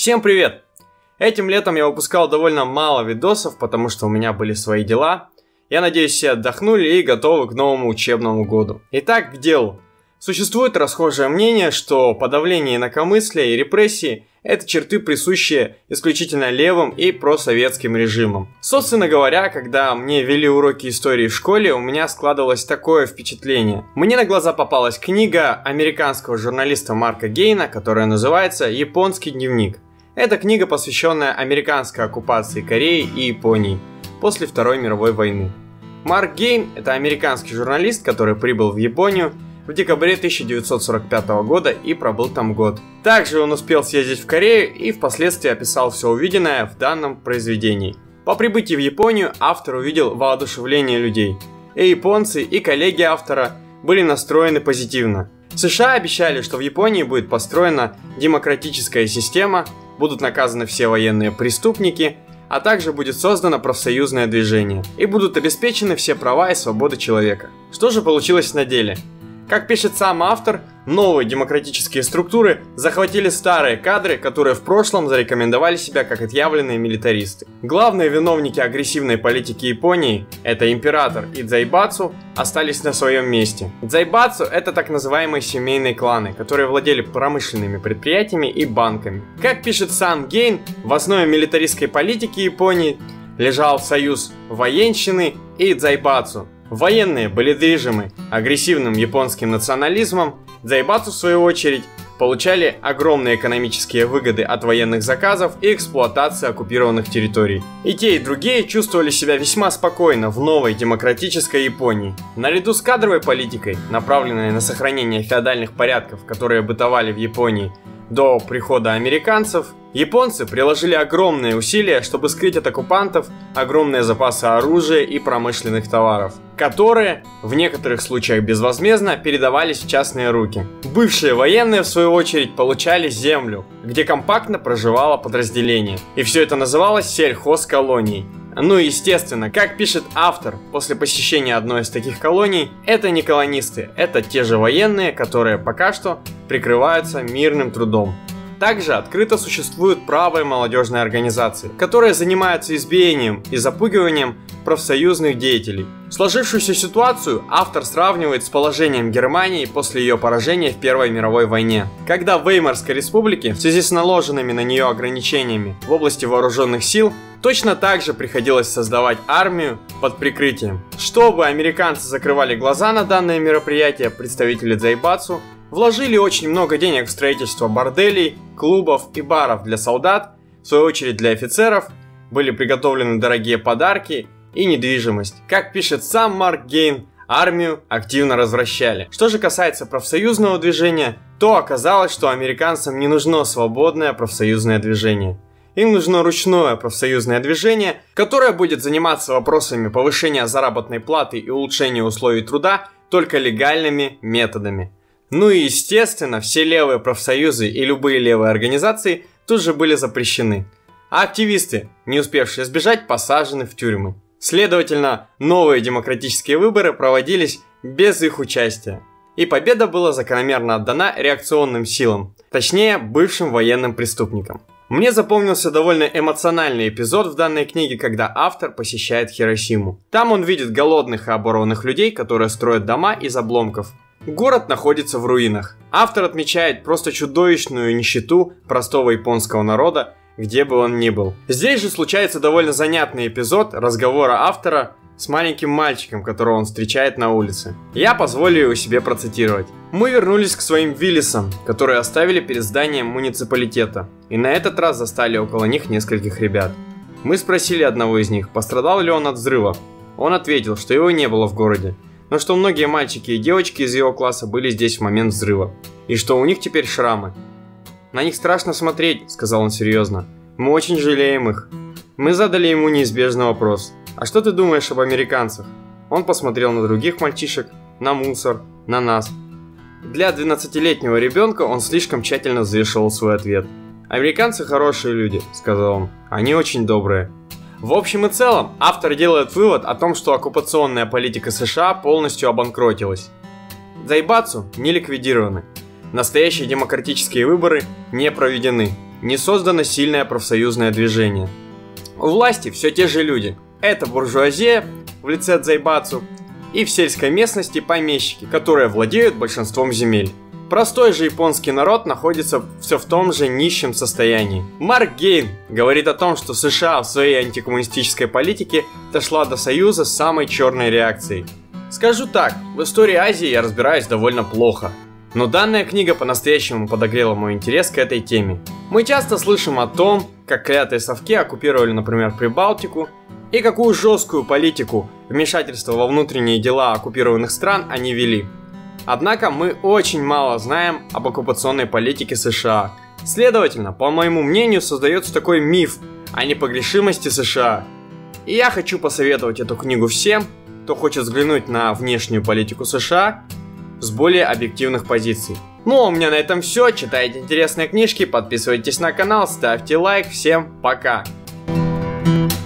Всем привет! Этим летом я выпускал довольно мало видосов, потому что у меня были свои дела. Я надеюсь, все отдохнули и готовы к новому учебному году. Итак, к делу. Существует расхожее мнение, что подавление инакомыслия и репрессии – это черты, присущие исключительно левым и просоветским режимам. Собственно говоря, когда мне вели уроки истории в школе, у меня складывалось такое впечатление. Мне на глаза попалась книга американского журналиста Марка Гейна, которая называется «Японский дневник». Это книга, посвященная американской оккупации Кореи и Японии после Второй мировой войны. Марк Гейн – это американский журналист, который прибыл в Японию в декабре 1945 года и пробыл там год. Также он успел съездить в Корею и впоследствии описал все увиденное в данном произведении. По прибытии в Японию автор увидел воодушевление людей. И японцы, и коллеги автора были настроены позитивно. США обещали, что в Японии будет построена демократическая система, будут наказаны все военные преступники, а также будет создано профсоюзное движение и будут обеспечены все права и свободы человека. Что же получилось на деле? Как пишет сам автор, новые демократические структуры захватили старые кадры, которые в прошлом зарекомендовали себя как отъявленные милитаристы. Главные виновники агрессивной политики Японии, это император и Дзайбацу, остались на своем месте. Дзайбацу это так называемые семейные кланы, которые владели промышленными предприятиями и банками. Как пишет сам Гейн, в основе милитаристской политики Японии лежал союз военщины и Дзайбацу, Военные были движимы агрессивным японским национализмом, Дзайбацу в свою очередь получали огромные экономические выгоды от военных заказов и эксплуатации оккупированных территорий. И те, и другие чувствовали себя весьма спокойно в новой демократической Японии. Наряду с кадровой политикой, направленной на сохранение феодальных порядков, которые бытовали в Японии до прихода американцев, Японцы приложили огромные усилия, чтобы скрыть от оккупантов огромные запасы оружия и промышленных товаров, которые в некоторых случаях безвозмездно передавались в частные руки. Бывшие военные, в свою очередь, получали землю, где компактно проживало подразделение. И все это называлось сельхозколонией. Ну и естественно, как пишет автор, после посещения одной из таких колоний, это не колонисты, это те же военные, которые пока что прикрываются мирным трудом. Также открыто существуют правые молодежные организации, которые занимаются избиением и запугиванием профсоюзных деятелей. Сложившуюся ситуацию автор сравнивает с положением Германии после ее поражения в Первой мировой войне, когда в Веймарской республике в связи с наложенными на нее ограничениями в области вооруженных сил точно так же приходилось создавать армию под прикрытием. Чтобы американцы закрывали глаза на данное мероприятие, представители Дзайбацу вложили очень много денег в строительство борделей, клубов и баров для солдат, в свою очередь для офицеров, были приготовлены дорогие подарки и недвижимость. Как пишет сам Марк Гейн, армию активно развращали. Что же касается профсоюзного движения, то оказалось, что американцам не нужно свободное профсоюзное движение. Им нужно ручное профсоюзное движение, которое будет заниматься вопросами повышения заработной платы и улучшения условий труда только легальными методами. Ну и естественно, все левые профсоюзы и любые левые организации тут же были запрещены. А активисты, не успевшие сбежать, посажены в тюрьмы. Следовательно, новые демократические выборы проводились без их участия. И победа была закономерно отдана реакционным силам, точнее бывшим военным преступникам. Мне запомнился довольно эмоциональный эпизод в данной книге, когда автор посещает Хиросиму. Там он видит голодных и оборванных людей, которые строят дома из обломков, Город находится в руинах. Автор отмечает просто чудовищную нищету простого японского народа, где бы он ни был. Здесь же случается довольно занятный эпизод разговора автора с маленьким мальчиком, которого он встречает на улице. Я позволю его себе процитировать. Мы вернулись к своим Виллисам, которые оставили перед зданием муниципалитета, и на этот раз застали около них нескольких ребят. Мы спросили одного из них, пострадал ли он от взрыва. Он ответил, что его не было в городе, но что многие мальчики и девочки из его класса были здесь в момент взрыва, и что у них теперь шрамы. «На них страшно смотреть», — сказал он серьезно. «Мы очень жалеем их». Мы задали ему неизбежный вопрос. «А что ты думаешь об американцах?» Он посмотрел на других мальчишек, на мусор, на нас. Для 12-летнего ребенка он слишком тщательно взвешивал свой ответ. «Американцы хорошие люди», — сказал он. «Они очень добрые. В общем и целом, автор делает вывод о том, что оккупационная политика США полностью обанкротилась. Зайбацу не ликвидированы. Настоящие демократические выборы не проведены. не создано сильное профсоюзное движение. У власти все те же люди. Это буржуазия в лице Дзайбацу и в сельской местности помещики, которые владеют большинством земель. Простой же японский народ находится все в том же нищем состоянии. Марк Гейн говорит о том, что США в своей антикоммунистической политике дошла до союза с самой черной реакцией. Скажу так, в истории Азии я разбираюсь довольно плохо. Но данная книга по-настоящему подогрела мой интерес к этой теме. Мы часто слышим о том, как клятые совки оккупировали, например, Прибалтику, и какую жесткую политику вмешательства во внутренние дела оккупированных стран они вели – Однако мы очень мало знаем об оккупационной политике США. Следовательно, по моему мнению, создается такой миф о непогрешимости США. И я хочу посоветовать эту книгу всем, кто хочет взглянуть на внешнюю политику США с более объективных позиций. Ну а у меня на этом все. Читайте интересные книжки, подписывайтесь на канал, ставьте лайк. Всем пока! thank you